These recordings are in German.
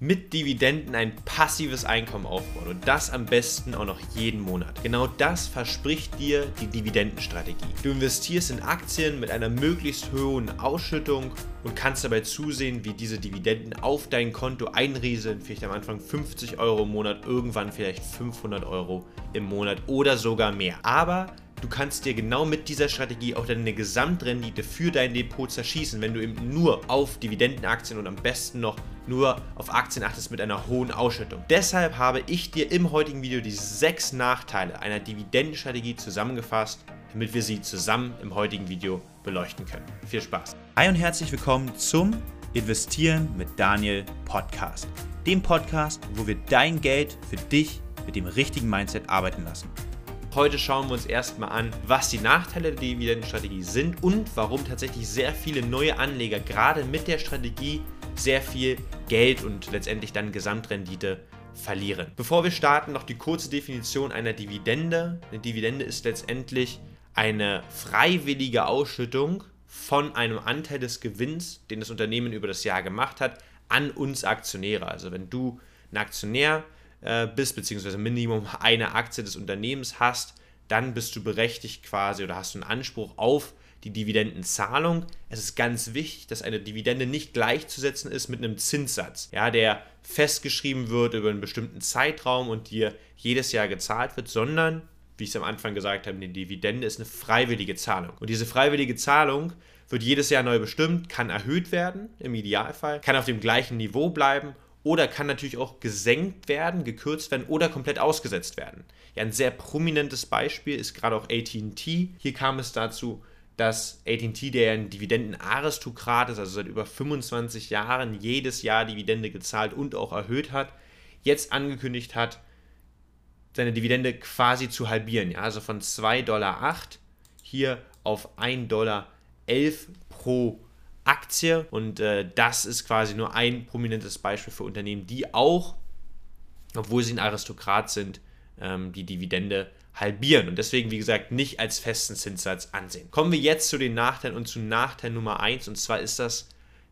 mit Dividenden ein passives Einkommen aufbauen und das am besten auch noch jeden Monat. Genau das verspricht dir die Dividendenstrategie. Du investierst in Aktien mit einer möglichst hohen Ausschüttung und kannst dabei zusehen, wie diese Dividenden auf dein Konto einrieseln, vielleicht am Anfang 50 Euro im Monat, irgendwann vielleicht 500 Euro im Monat oder sogar mehr. Aber du kannst dir genau mit dieser Strategie auch deine Gesamtrendite für dein Depot zerschießen, wenn du eben nur auf Dividendenaktien und am besten noch nur auf Aktien achtest mit einer hohen Ausschüttung. Deshalb habe ich dir im heutigen Video die sechs Nachteile einer Dividendenstrategie zusammengefasst, damit wir sie zusammen im heutigen Video beleuchten können. Viel Spaß! Hi und herzlich willkommen zum Investieren mit Daniel Podcast. Dem Podcast, wo wir dein Geld für dich mit dem richtigen Mindset arbeiten lassen. Heute schauen wir uns erstmal an, was die Nachteile der Dividendenstrategie sind und warum tatsächlich sehr viele neue Anleger gerade mit der Strategie sehr viel Geld und letztendlich dann Gesamtrendite verlieren. Bevor wir starten, noch die kurze Definition einer Dividende. Eine Dividende ist letztendlich eine freiwillige Ausschüttung von einem Anteil des Gewinns, den das Unternehmen über das Jahr gemacht hat, an uns Aktionäre. Also wenn du ein Aktionär äh, bist, beziehungsweise Minimum eine Aktie des Unternehmens hast, dann bist du berechtigt quasi oder hast du einen Anspruch auf die Dividendenzahlung. Es ist ganz wichtig, dass eine Dividende nicht gleichzusetzen ist mit einem Zinssatz, ja, der festgeschrieben wird über einen bestimmten Zeitraum und dir jedes Jahr gezahlt wird, sondern, wie ich es am Anfang gesagt habe, eine Dividende ist eine freiwillige Zahlung. Und diese freiwillige Zahlung wird jedes Jahr neu bestimmt, kann erhöht werden im Idealfall, kann auf dem gleichen Niveau bleiben oder kann natürlich auch gesenkt werden, gekürzt werden oder komplett ausgesetzt werden. Ja, ein sehr prominentes Beispiel ist gerade auch ATT. Hier kam es dazu, dass AT&T, der ein Dividendenaristokrat ist, also seit über 25 Jahren jedes Jahr Dividende gezahlt und auch erhöht hat, jetzt angekündigt hat, seine Dividende quasi zu halbieren. Ja? Also von 2,08 Dollar hier auf 1,11 Dollar pro Aktie. Und äh, das ist quasi nur ein prominentes Beispiel für Unternehmen, die auch, obwohl sie ein Aristokrat sind, ähm, die Dividende halbieren und deswegen, wie gesagt, nicht als festen Zinssatz ansehen. Kommen wir jetzt zu den Nachteilen und zu Nachteil Nummer 1 und zwar ist das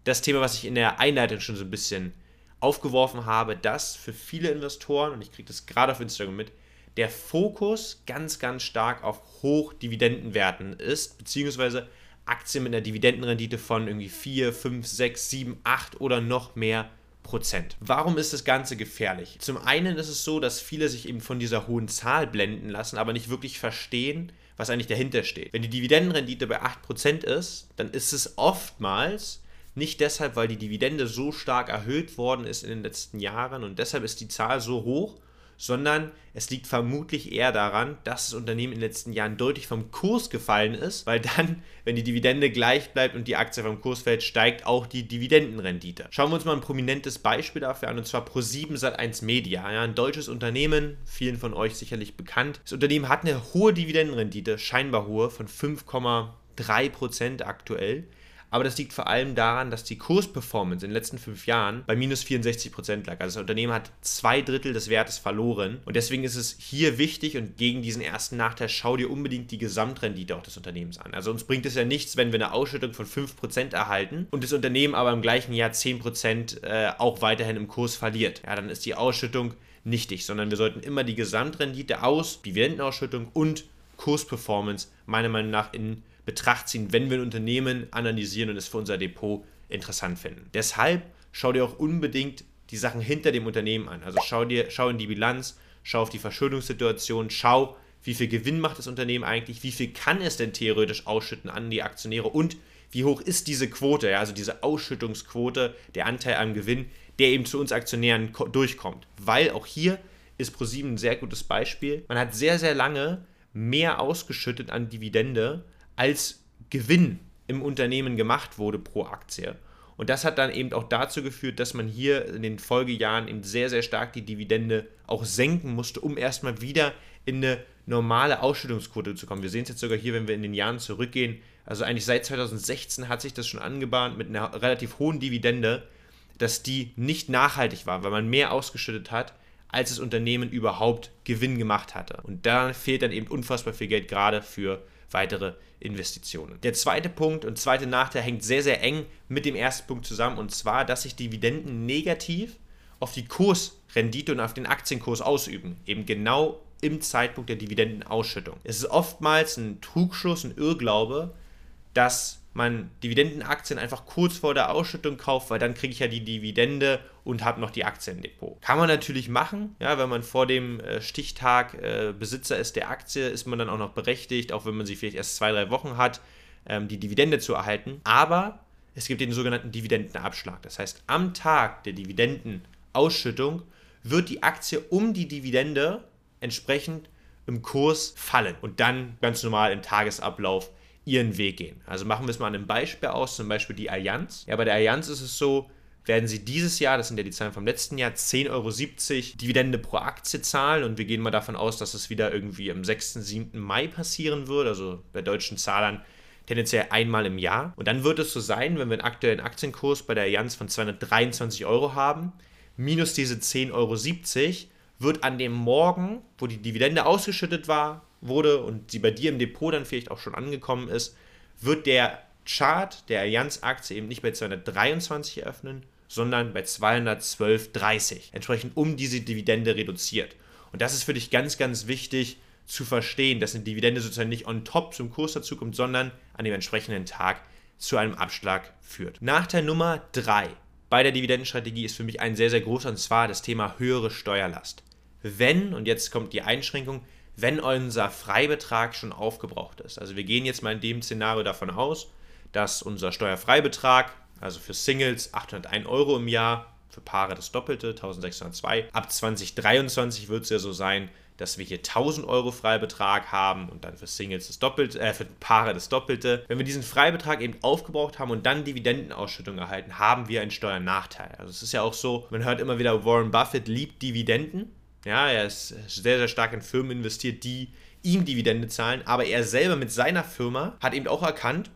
das Thema, was ich in der Einleitung schon so ein bisschen aufgeworfen habe, dass für viele Investoren, und ich kriege das gerade auf Instagram mit, der Fokus ganz, ganz stark auf Hochdividendenwerten ist, beziehungsweise Aktien mit einer Dividendenrendite von irgendwie 4, 5, 6, 7, 8 oder noch mehr Prozent. Warum ist das Ganze gefährlich? Zum einen ist es so, dass viele sich eben von dieser hohen Zahl blenden lassen, aber nicht wirklich verstehen, was eigentlich dahinter steht. Wenn die Dividendenrendite bei 8% ist, dann ist es oftmals nicht deshalb, weil die Dividende so stark erhöht worden ist in den letzten Jahren und deshalb ist die Zahl so hoch, sondern es liegt vermutlich eher daran, dass das Unternehmen in den letzten Jahren deutlich vom Kurs gefallen ist, weil dann, wenn die Dividende gleich bleibt und die Aktie vom Kurs fällt, steigt auch die Dividendenrendite. Schauen wir uns mal ein prominentes Beispiel dafür an, und zwar Pro7 Sat1 Media, ja, ein deutsches Unternehmen, vielen von euch sicherlich bekannt. Das Unternehmen hat eine hohe Dividendenrendite, scheinbar hohe, von 5,3% aktuell. Aber das liegt vor allem daran, dass die Kursperformance in den letzten fünf Jahren bei minus 64 Prozent lag. Also das Unternehmen hat zwei Drittel des Wertes verloren. Und deswegen ist es hier wichtig und gegen diesen ersten Nachteil schau dir unbedingt die Gesamtrendite auch des Unternehmens an. Also uns bringt es ja nichts, wenn wir eine Ausschüttung von 5% erhalten und das Unternehmen aber im gleichen Jahr 10% äh, auch weiterhin im Kurs verliert. Ja, dann ist die Ausschüttung nichtig, sondern wir sollten immer die Gesamtrendite aus Dividendenausschüttung und Kursperformance meiner Meinung nach in Betracht ziehen, wenn wir ein Unternehmen analysieren und es für unser Depot interessant finden. Deshalb schau dir auch unbedingt die Sachen hinter dem Unternehmen an. Also schau dir, schau in die Bilanz, schau auf die Verschuldungssituation, schau, wie viel Gewinn macht das Unternehmen eigentlich, wie viel kann es denn theoretisch ausschütten an die Aktionäre und wie hoch ist diese Quote, ja, also diese Ausschüttungsquote, der Anteil am Gewinn, der eben zu uns Aktionären durchkommt. Weil auch hier ist ProSieben ein sehr gutes Beispiel. Man hat sehr, sehr lange mehr ausgeschüttet an Dividende, als Gewinn im Unternehmen gemacht wurde pro Aktie. Und das hat dann eben auch dazu geführt, dass man hier in den Folgejahren eben sehr, sehr stark die Dividende auch senken musste, um erstmal wieder in eine normale Ausschüttungsquote zu kommen. Wir sehen es jetzt sogar hier, wenn wir in den Jahren zurückgehen. Also eigentlich seit 2016 hat sich das schon angebahnt mit einer relativ hohen Dividende, dass die nicht nachhaltig war, weil man mehr ausgeschüttet hat, als das Unternehmen überhaupt Gewinn gemacht hatte. Und da fehlt dann eben unfassbar viel Geld gerade für weitere Investitionen. Der zweite Punkt und zweite Nachteil hängt sehr, sehr eng mit dem ersten Punkt zusammen und zwar, dass sich Dividenden negativ auf die Kursrendite und auf den Aktienkurs ausüben. Eben genau im Zeitpunkt der Dividendenausschüttung. Es ist oftmals ein Trugschluss, ein Irrglaube, dass man Dividendenaktien einfach kurz vor der Ausschüttung kauft, weil dann kriege ich ja die Dividende und habe noch die Aktie im Depot. Kann man natürlich machen, ja, wenn man vor dem äh, Stichtag äh, Besitzer ist der Aktie, ist man dann auch noch berechtigt, auch wenn man sie vielleicht erst zwei, drei Wochen hat, ähm, die Dividende zu erhalten. Aber es gibt den sogenannten Dividendenabschlag. Das heißt, am Tag der Dividendenausschüttung wird die Aktie um die Dividende entsprechend im Kurs fallen und dann ganz normal im Tagesablauf ihren Weg gehen. Also machen wir es mal an einem Beispiel aus, zum Beispiel die Allianz. Ja, bei der Allianz ist es so, werden sie dieses Jahr, das sind ja die Zahlen vom letzten Jahr, 10,70 Euro Dividende pro Aktie zahlen und wir gehen mal davon aus, dass es wieder irgendwie am 6., 7. Mai passieren wird, also bei deutschen Zahlern tendenziell einmal im Jahr. Und dann wird es so sein, wenn wir einen aktuellen Aktienkurs bei der Allianz von 223 Euro haben, minus diese 10,70 Euro, wird an dem Morgen, wo die Dividende ausgeschüttet war, wurde und sie bei dir im Depot dann vielleicht auch schon angekommen ist, wird der Chart der Allianz-Aktie eben nicht bei 223 eröffnen, sondern bei 212,30. Entsprechend um diese Dividende reduziert. Und das ist für dich ganz, ganz wichtig zu verstehen, dass eine Dividende sozusagen nicht on top zum Kurs dazukommt, sondern an dem entsprechenden Tag zu einem Abschlag führt. Nachteil Nummer 3 bei der Dividendenstrategie ist für mich ein sehr, sehr großer und zwar das Thema höhere Steuerlast. Wenn, und jetzt kommt die Einschränkung, wenn unser Freibetrag schon aufgebraucht ist. Also wir gehen jetzt mal in dem Szenario davon aus, dass unser Steuerfreibetrag, also für Singles 801 Euro im Jahr, für Paare das Doppelte, 1602. Ab 2023 wird es ja so sein, dass wir hier 1000 Euro Freibetrag haben und dann für Singles das Doppelte, äh, für Paare das Doppelte. Wenn wir diesen Freibetrag eben aufgebraucht haben und dann Dividendenausschüttung erhalten, haben wir einen Steuernachteil. Also es ist ja auch so, man hört immer wieder, Warren Buffett liebt Dividenden. Ja, er ist sehr, sehr stark in Firmen investiert, die ihm Dividende zahlen, aber er selber mit seiner Firma hat eben auch erkannt,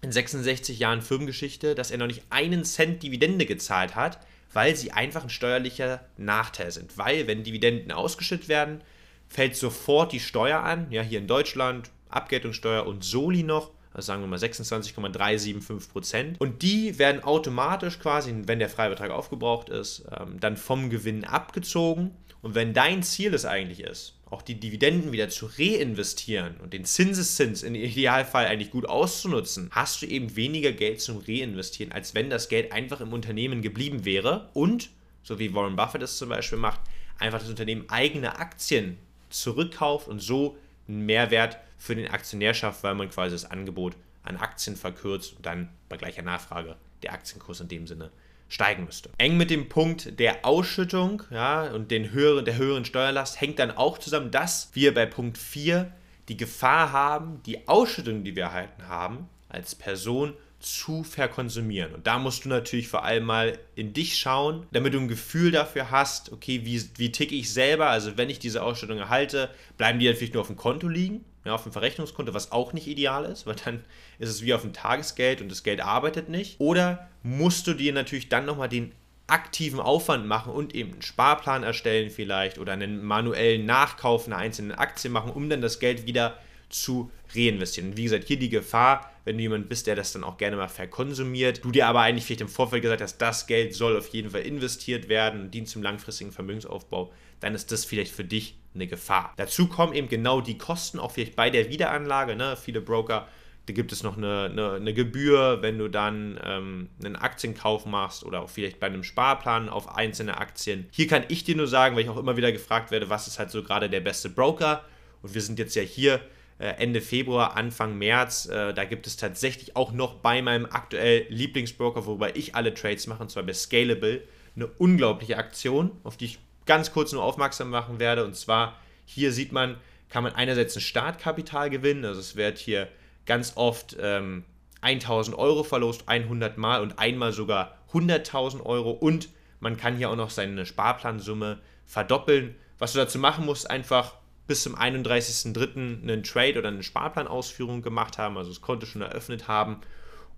in 66 Jahren Firmengeschichte, dass er noch nicht einen Cent Dividende gezahlt hat, weil sie einfach ein steuerlicher Nachteil sind. Weil, wenn Dividenden ausgeschüttet werden, fällt sofort die Steuer an. Ja, hier in Deutschland Abgeltungssteuer und Soli noch also sagen wir mal 26,375 Prozent. Und die werden automatisch quasi, wenn der Freibetrag aufgebraucht ist, ähm, dann vom Gewinn abgezogen. Und wenn dein Ziel es eigentlich ist, auch die Dividenden wieder zu reinvestieren und den Zinseszins im Idealfall eigentlich gut auszunutzen, hast du eben weniger Geld zum Reinvestieren, als wenn das Geld einfach im Unternehmen geblieben wäre und, so wie Warren Buffett es zum Beispiel macht, einfach das Unternehmen eigene Aktien zurückkauft und so einen Mehrwert für den Aktionär schafft, weil man quasi das Angebot an Aktien verkürzt und dann bei gleicher Nachfrage der Aktienkurs in dem Sinne steigen müsste. Eng mit dem Punkt der Ausschüttung ja, und den höheren, der höheren Steuerlast hängt dann auch zusammen, dass wir bei Punkt 4 die Gefahr haben, die Ausschüttung, die wir erhalten haben, als Person zu verkonsumieren. Und da musst du natürlich vor allem mal in dich schauen, damit du ein Gefühl dafür hast, okay, wie, wie ticke ich selber? Also wenn ich diese Ausschüttung erhalte, bleiben die natürlich nur auf dem Konto liegen, ja, auf dem Verrechnungskonto, was auch nicht ideal ist, weil dann ist es wie auf dem Tagesgeld und das Geld arbeitet nicht. Oder musst du dir natürlich dann nochmal den aktiven Aufwand machen und eben einen Sparplan erstellen vielleicht oder einen manuellen Nachkauf einer einzelnen Aktie machen, um dann das Geld wieder zu reinvestieren. Und wie gesagt, hier die Gefahr, wenn du jemand bist, der das dann auch gerne mal verkonsumiert, du dir aber eigentlich vielleicht im Vorfeld gesagt hast, das Geld soll auf jeden Fall investiert werden und dient zum langfristigen Vermögensaufbau, dann ist das vielleicht für dich eine Gefahr. Dazu kommen eben genau die Kosten, auch vielleicht bei der Wiederanlage. Ne? Viele Broker, da gibt es noch eine, eine, eine Gebühr, wenn du dann ähm, einen Aktienkauf machst oder auch vielleicht bei einem Sparplan auf einzelne Aktien. Hier kann ich dir nur sagen, weil ich auch immer wieder gefragt werde, was ist halt so gerade der beste Broker? Und wir sind jetzt ja hier Ende Februar, Anfang März. Äh, da gibt es tatsächlich auch noch bei meinem aktuell Lieblingsbroker, wobei ich alle Trades mache, und zwar bei Scalable, eine unglaubliche Aktion, auf die ich ganz kurz nur aufmerksam machen werde. Und zwar hier sieht man, kann man einerseits ein Startkapital gewinnen. Also es wird hier ganz oft ähm, 1000 Euro verlost, 100 Mal und einmal sogar 100.000 Euro. Und man kann hier auch noch seine Sparplansumme verdoppeln. Was du dazu machen musst, einfach bis zum 31.03. einen Trade oder eine Sparplanausführung gemacht haben, also das Konto schon eröffnet haben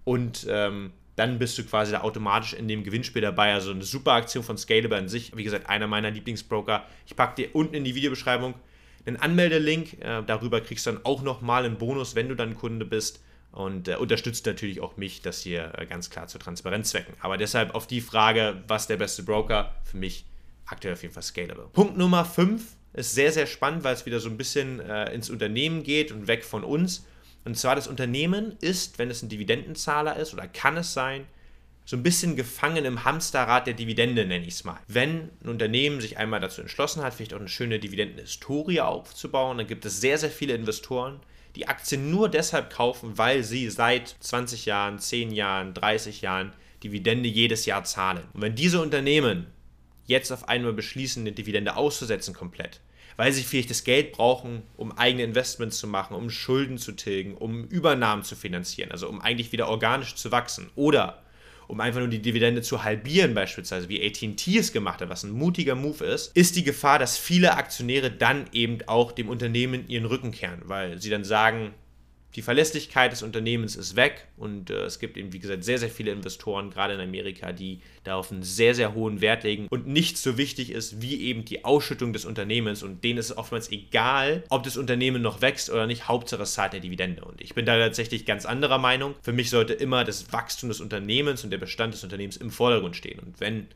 und ähm, dann bist du quasi da automatisch in dem Gewinnspiel dabei. Also eine super Aktion von Scalable an sich. Wie gesagt, einer meiner Lieblingsbroker. Ich packe dir unten in die Videobeschreibung einen Anmeldelink. Äh, darüber kriegst du dann auch nochmal einen Bonus, wenn du dann Kunde bist. und äh, unterstützt natürlich auch mich, das hier äh, ganz klar zu Transparenzzwecken. Aber deshalb auf die Frage, was der beste Broker, für mich aktuell auf jeden Fall Scalable. Punkt Nummer 5 ist sehr, sehr spannend, weil es wieder so ein bisschen äh, ins Unternehmen geht und weg von uns. Und zwar das Unternehmen ist, wenn es ein Dividendenzahler ist oder kann es sein, so ein bisschen gefangen im Hamsterrad der Dividende, nenne ich es mal. Wenn ein Unternehmen sich einmal dazu entschlossen hat, vielleicht auch eine schöne Dividendenhistorie aufzubauen, dann gibt es sehr, sehr viele Investoren, die Aktien nur deshalb kaufen, weil sie seit 20 Jahren, 10 Jahren, 30 Jahren Dividende jedes Jahr zahlen. Und wenn diese Unternehmen jetzt auf einmal beschließen, eine Dividende auszusetzen komplett, weil sie vielleicht das Geld brauchen, um eigene Investments zu machen, um Schulden zu tilgen, um Übernahmen zu finanzieren, also um eigentlich wieder organisch zu wachsen. Oder um einfach nur die Dividende zu halbieren, beispielsweise wie ATT es gemacht hat, was ein mutiger Move ist, ist die Gefahr, dass viele Aktionäre dann eben auch dem Unternehmen ihren Rücken kehren, weil sie dann sagen, die Verlässlichkeit des Unternehmens ist weg und äh, es gibt eben, wie gesagt, sehr, sehr viele Investoren, gerade in Amerika, die darauf einen sehr, sehr hohen Wert legen und nicht so wichtig ist wie eben die Ausschüttung des Unternehmens und denen ist es oftmals egal, ob das Unternehmen noch wächst oder nicht, Hauptsache es zahlt der Dividende und ich bin da tatsächlich ganz anderer Meinung. Für mich sollte immer das Wachstum des Unternehmens und der Bestand des Unternehmens im Vordergrund stehen und wenn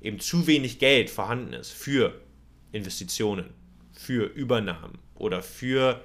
eben zu wenig Geld vorhanden ist für Investitionen, für Übernahmen oder für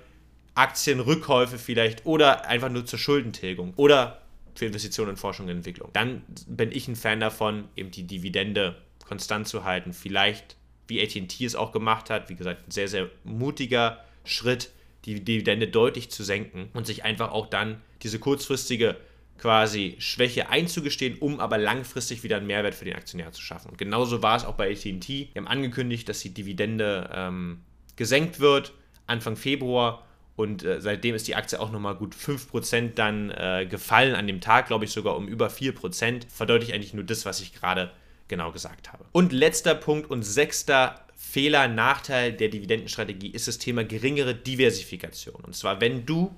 Aktienrückkäufe vielleicht oder einfach nur zur Schuldentilgung oder für Investitionen in Forschung und Entwicklung. Dann bin ich ein Fan davon, eben die Dividende konstant zu halten. Vielleicht, wie ATT es auch gemacht hat, wie gesagt, ein sehr, sehr mutiger Schritt, die Dividende deutlich zu senken und sich einfach auch dann diese kurzfristige quasi Schwäche einzugestehen, um aber langfristig wieder einen Mehrwert für den Aktionär zu schaffen. Und genauso war es auch bei ATT. Wir haben angekündigt, dass die Dividende ähm, gesenkt wird Anfang Februar und äh, seitdem ist die Aktie auch nochmal gut 5% dann äh, gefallen an dem Tag, glaube ich sogar um über 4%. Verdeutlicht eigentlich nur das, was ich gerade genau gesagt habe. Und letzter Punkt und sechster Fehler, Nachteil der Dividendenstrategie ist das Thema geringere Diversifikation. Und zwar, wenn du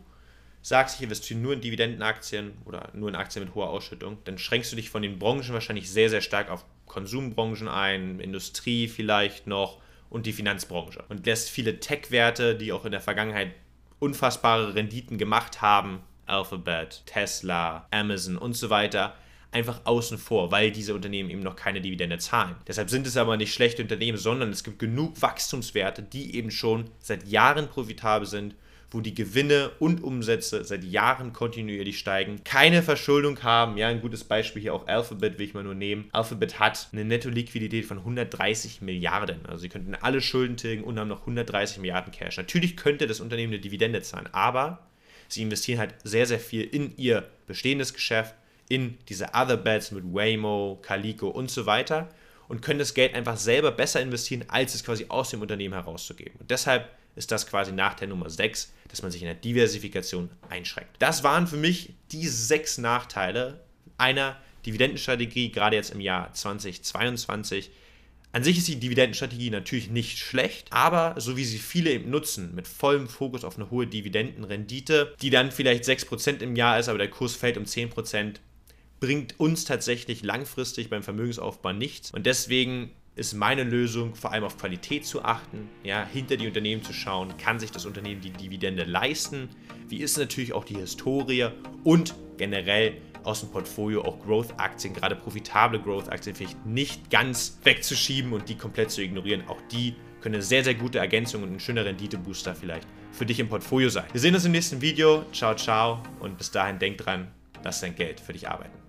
sagst, ich investiere nur in Dividendenaktien oder nur in Aktien mit hoher Ausschüttung, dann schränkst du dich von den Branchen wahrscheinlich sehr, sehr stark auf Konsumbranchen ein, Industrie vielleicht noch und die Finanzbranche und lässt viele Tech-Werte, die auch in der Vergangenheit unfassbare Renditen gemacht haben, Alphabet, Tesla, Amazon und so weiter, einfach außen vor, weil diese Unternehmen eben noch keine Dividende zahlen. Deshalb sind es aber nicht schlechte Unternehmen, sondern es gibt genug Wachstumswerte, die eben schon seit Jahren profitabel sind wo die Gewinne und Umsätze seit Jahren kontinuierlich steigen, keine Verschuldung haben. Ja, ein gutes Beispiel hier auch Alphabet will ich mal nur nehmen. Alphabet hat eine Netto-Liquidität von 130 Milliarden. Also sie könnten alle Schulden tilgen und haben noch 130 Milliarden Cash. Natürlich könnte das Unternehmen eine Dividende zahlen, aber sie investieren halt sehr, sehr viel in ihr bestehendes Geschäft, in diese Other Bets mit Waymo, Calico und so weiter und können das Geld einfach selber besser investieren, als es quasi aus dem Unternehmen herauszugeben. Und deshalb ist das quasi Nachteil Nummer 6, dass man sich in der Diversifikation einschränkt. Das waren für mich die sechs Nachteile einer Dividendenstrategie, gerade jetzt im Jahr 2022. An sich ist die Dividendenstrategie natürlich nicht schlecht, aber so wie sie viele eben nutzen, mit vollem Fokus auf eine hohe Dividendenrendite, die dann vielleicht 6% im Jahr ist, aber der Kurs fällt um 10%, bringt uns tatsächlich langfristig beim Vermögensaufbau nichts. Und deswegen ist meine Lösung, vor allem auf Qualität zu achten, ja, hinter die Unternehmen zu schauen, kann sich das Unternehmen die Dividende leisten, wie ist natürlich auch die Historie und generell aus dem Portfolio auch Growth-Aktien, gerade profitable Growth-Aktien vielleicht nicht ganz wegzuschieben und die komplett zu ignorieren. Auch die können eine sehr, sehr gute Ergänzung und ein schöner Renditebooster vielleicht für dich im Portfolio sein. Wir sehen uns im nächsten Video. Ciao, ciao und bis dahin denk dran, lass dein Geld für dich arbeiten.